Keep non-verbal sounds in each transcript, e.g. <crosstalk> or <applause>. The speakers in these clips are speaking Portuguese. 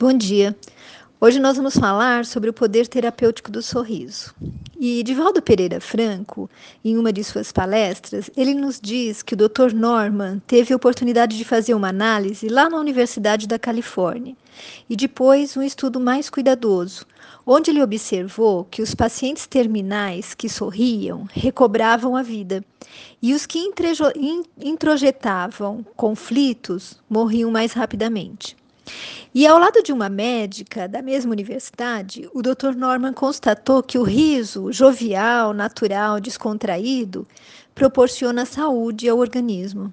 Bom dia. Hoje nós vamos falar sobre o poder terapêutico do sorriso. E Divaldo Pereira Franco, em uma de suas palestras, ele nos diz que o Dr. Norman teve a oportunidade de fazer uma análise lá na Universidade da Califórnia e depois um estudo mais cuidadoso, onde ele observou que os pacientes terminais que sorriam recobravam a vida e os que introjetavam conflitos morriam mais rapidamente. E ao lado de uma médica da mesma universidade, o Dr. Norman constatou que o riso jovial, natural, descontraído, proporciona saúde ao organismo.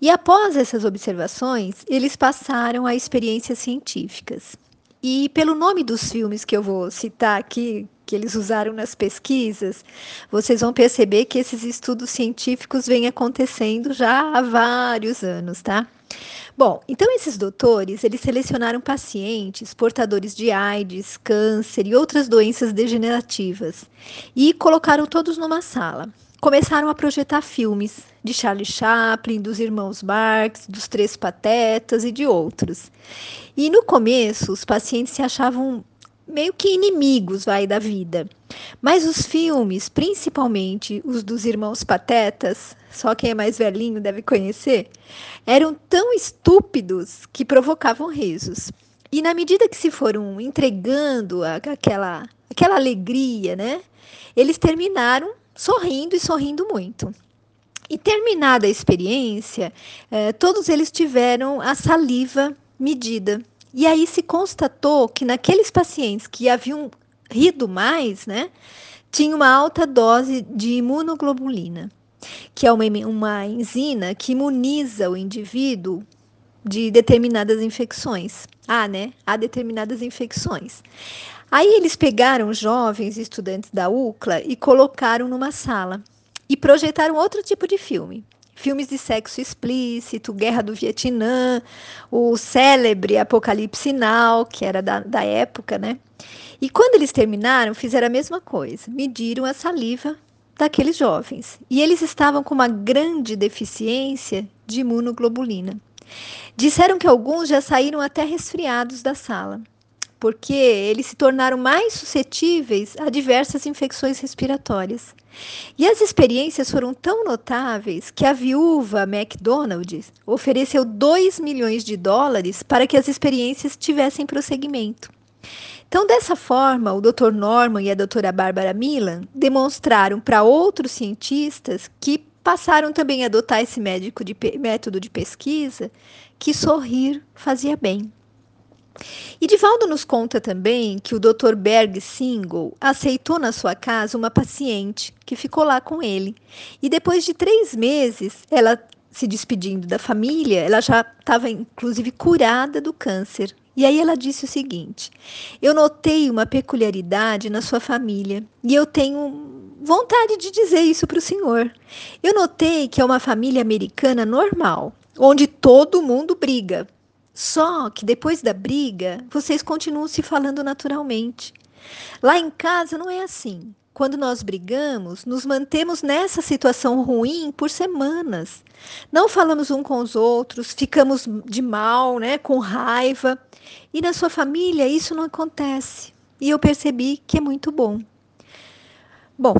E após essas observações, eles passaram a experiências científicas. E pelo nome dos filmes que eu vou citar aqui, que eles usaram nas pesquisas, vocês vão perceber que esses estudos científicos vêm acontecendo já há vários anos, tá? Bom, então esses doutores, eles selecionaram pacientes portadores de AIDS, câncer e outras doenças degenerativas e colocaram todos numa sala. Começaram a projetar filmes de Charlie Chaplin, dos irmãos Marx, dos Três Patetas e de outros. E no começo, os pacientes se achavam meio que inimigos vai da vida. Mas os filmes, principalmente os dos irmãos Patetas, só quem é mais velhinho deve conhecer, eram tão estúpidos que provocavam risos. E na medida que se foram entregando aquela, aquela alegria, né? Eles terminaram sorrindo e sorrindo muito. E terminada a experiência, eh, todos eles tiveram a saliva medida. E aí se constatou que naqueles pacientes que haviam rido mais, né, tinha uma alta dose de imunoglobulina, que é uma, uma enzima que imuniza o indivíduo de determinadas infecções. Ah, né? Há determinadas infecções. Aí eles pegaram jovens estudantes da UCLA e colocaram numa sala e projetaram outro tipo de filme filmes de sexo explícito, Guerra do Vietnã, o célebre Apocalipse Now, que era da, da época, né? E quando eles terminaram, fizeram a mesma coisa, mediram a saliva daqueles jovens. E eles estavam com uma grande deficiência de imunoglobulina. Disseram que alguns já saíram até resfriados da sala porque eles se tornaram mais suscetíveis a diversas infecções respiratórias. E as experiências foram tão notáveis que a viúva McDonald ofereceu 2 milhões de dólares para que as experiências tivessem prosseguimento. Então, dessa forma, o Dr. Norman e a doutora Bárbara Milan demonstraram para outros cientistas que passaram também a adotar esse médico de, método de pesquisa que sorrir fazia bem. E Divaldo nos conta também que o Dr. Berg Single aceitou na sua casa uma paciente que ficou lá com ele. E depois de três meses, ela se despedindo da família, ela já estava inclusive curada do câncer. E aí ela disse o seguinte: Eu notei uma peculiaridade na sua família e eu tenho vontade de dizer isso para o senhor. Eu notei que é uma família americana normal, onde todo mundo briga, só que depois da briga, vocês continuam se falando naturalmente. Lá em casa não é assim. Quando nós brigamos, nos mantemos nessa situação ruim por semanas. Não falamos um com os outros, ficamos de mal, né, com raiva. E na sua família isso não acontece. E eu percebi que é muito bom. Bom,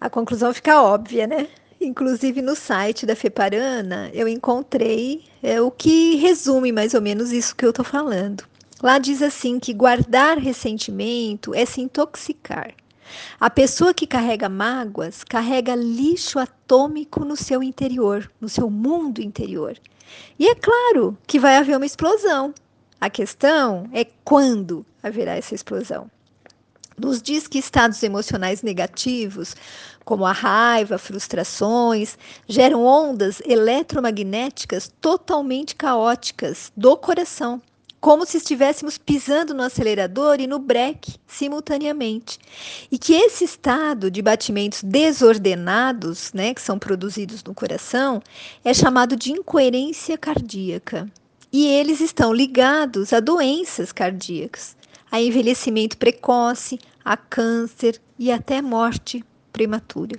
a conclusão fica óbvia, né? Inclusive no site da Feparana eu encontrei é, o que resume mais ou menos isso que eu estou falando. Lá diz assim que guardar ressentimento é se intoxicar. A pessoa que carrega mágoas carrega lixo atômico no seu interior, no seu mundo interior. E é claro que vai haver uma explosão. A questão é quando haverá essa explosão nos diz que estados emocionais negativos, como a raiva, frustrações, geram ondas eletromagnéticas totalmente caóticas do coração, como se estivéssemos pisando no acelerador e no breque simultaneamente. E que esse estado de batimentos desordenados, né, que são produzidos no coração, é chamado de incoerência cardíaca. E eles estão ligados a doenças cardíacas a envelhecimento precoce, a câncer e até morte prematura.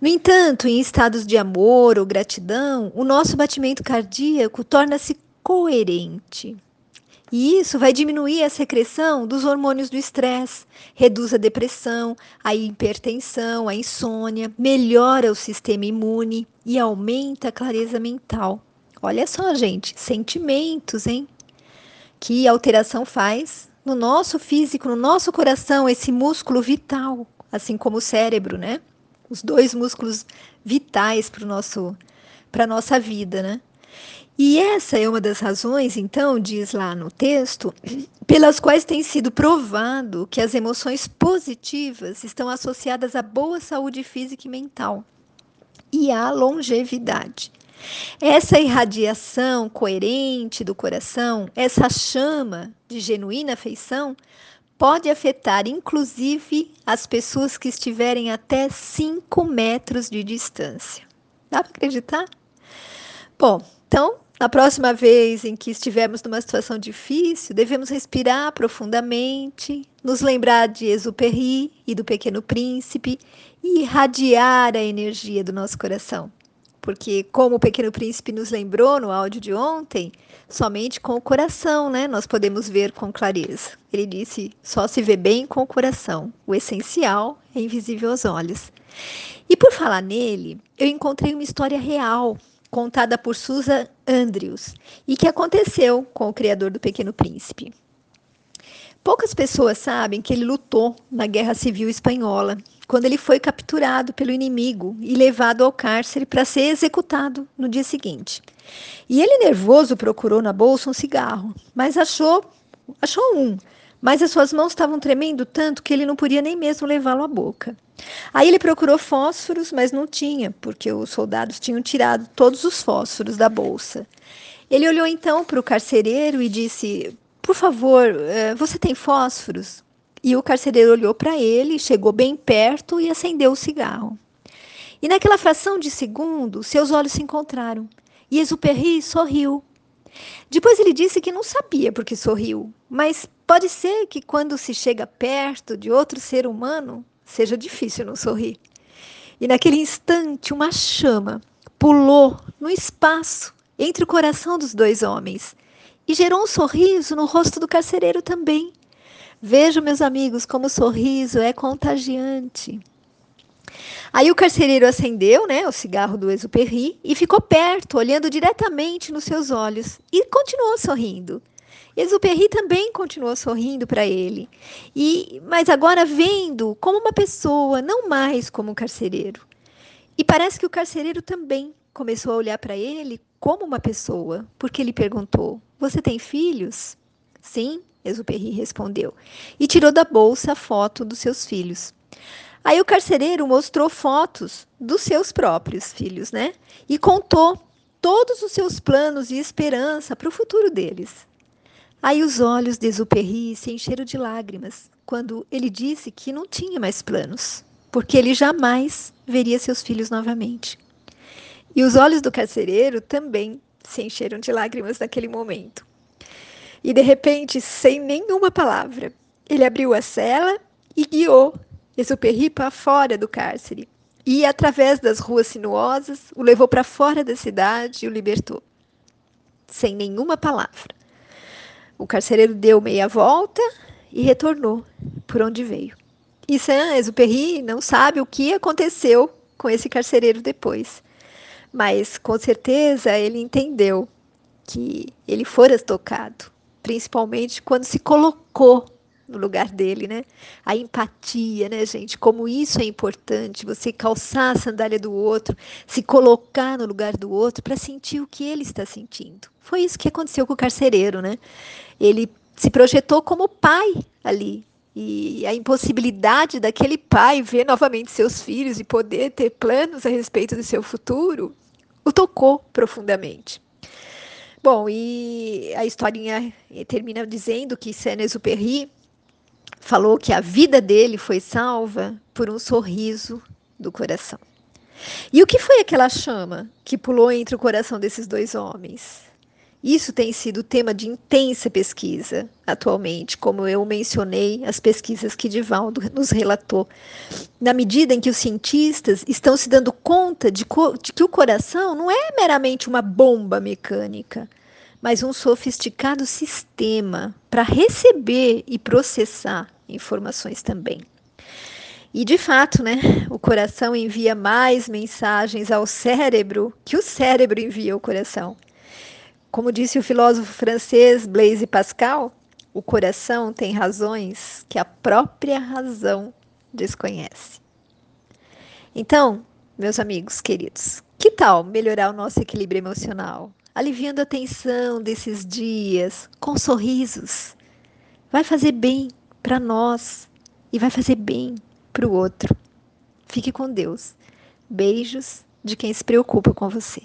No entanto, em estados de amor ou gratidão, o nosso batimento cardíaco torna-se coerente. E isso vai diminuir a secreção dos hormônios do estresse, reduz a depressão, a hipertensão, a insônia, melhora o sistema imune e aumenta a clareza mental. Olha só, gente, sentimentos, hein? Que alteração faz no nosso físico, no nosso coração, esse músculo vital, assim como o cérebro, né? Os dois músculos vitais para nosso para nossa vida, né? E essa é uma das razões, então, diz lá no texto, <clears throat> pelas quais tem sido provado que as emoções positivas estão associadas à boa saúde física e mental e à longevidade. Essa irradiação coerente do coração, essa chama de genuína afeição, pode afetar inclusive as pessoas que estiverem até 5 metros de distância. Dá para acreditar? Bom, então na próxima vez em que estivermos numa situação difícil, devemos respirar profundamente, nos lembrar de Exupéry e do Pequeno Príncipe e irradiar a energia do nosso coração. Porque, como o Pequeno Príncipe nos lembrou no áudio de ontem, somente com o coração né, nós podemos ver com clareza. Ele disse: só se vê bem com o coração. O essencial é invisível aos olhos. E por falar nele, eu encontrei uma história real contada por Susan Andrews e que aconteceu com o criador do Pequeno Príncipe. Poucas pessoas sabem que ele lutou na Guerra Civil Espanhola, quando ele foi capturado pelo inimigo e levado ao cárcere para ser executado no dia seguinte. E ele, nervoso, procurou na bolsa um cigarro, mas achou, achou um, mas as suas mãos estavam tremendo tanto que ele não podia nem mesmo levá-lo à boca. Aí ele procurou fósforos, mas não tinha, porque os soldados tinham tirado todos os fósforos da bolsa. Ele olhou então para o carcereiro e disse: Por favor, eh, você tem fósforos? E o carcereiro olhou para ele, chegou bem perto e acendeu o cigarro. E naquela fração de segundo, seus olhos se encontraram. E Exupéry sorriu. Depois ele disse que não sabia por que sorriu, mas pode ser que quando se chega perto de outro ser humano, seja difícil não sorrir. E naquele instante, uma chama pulou no espaço entre o coração dos dois homens e gerou um sorriso no rosto do carcereiro também. Vejam, meus amigos, como o sorriso é contagiante. Aí o carcereiro acendeu né, o cigarro do Exupéry e ficou perto, olhando diretamente nos seus olhos, e continuou sorrindo. Exupéry também continuou sorrindo para ele, e mas agora vendo como uma pessoa, não mais como um carcereiro. E parece que o carcereiro também começou a olhar para ele como uma pessoa, porque ele perguntou: Você tem filhos? Sim, Exupéry respondeu, e tirou da bolsa a foto dos seus filhos. Aí o carcereiro mostrou fotos dos seus próprios filhos, né? E contou todos os seus planos e esperança para o futuro deles. Aí os olhos de Exupéry se encheram de lágrimas quando ele disse que não tinha mais planos, porque ele jamais veria seus filhos novamente. E os olhos do carcereiro também se encheram de lágrimas naquele momento. E de repente, sem nenhuma palavra, ele abriu a cela e guiou Exupéry para fora do cárcere. E, através das ruas sinuosas, o levou para fora da cidade e o libertou. Sem nenhuma palavra. O carcereiro deu meia volta e retornou por onde veio. E Saint-Exupéry não sabe o que aconteceu com esse carcereiro depois. Mas com certeza ele entendeu que ele fora tocado, principalmente quando se colocou no lugar dele, né? A empatia, né, gente? Como isso é importante, você calçar a sandália do outro, se colocar no lugar do outro para sentir o que ele está sentindo. Foi isso que aconteceu com o carcereiro, né? Ele se projetou como pai ali. E a impossibilidade daquele pai ver novamente seus filhos e poder ter planos a respeito do seu futuro o tocou profundamente. Bom, e a historinha termina dizendo que Saint-Exupéry falou que a vida dele foi salva por um sorriso do coração. E o que foi aquela chama que pulou entre o coração desses dois homens? Isso tem sido tema de intensa pesquisa atualmente, como eu mencionei, as pesquisas que Divaldo nos relatou. Na medida em que os cientistas estão se dando conta de, de que o coração não é meramente uma bomba mecânica, mas um sofisticado sistema para receber e processar informações também. E de fato, né, o coração envia mais mensagens ao cérebro que o cérebro envia ao coração. Como disse o filósofo francês Blaise Pascal, o coração tem razões que a própria razão desconhece. Então, meus amigos queridos, que tal melhorar o nosso equilíbrio emocional? aliviando a tensão desses dias com sorrisos. Vai fazer bem para nós e vai fazer bem para o outro. Fique com Deus. Beijos de quem se preocupa com você.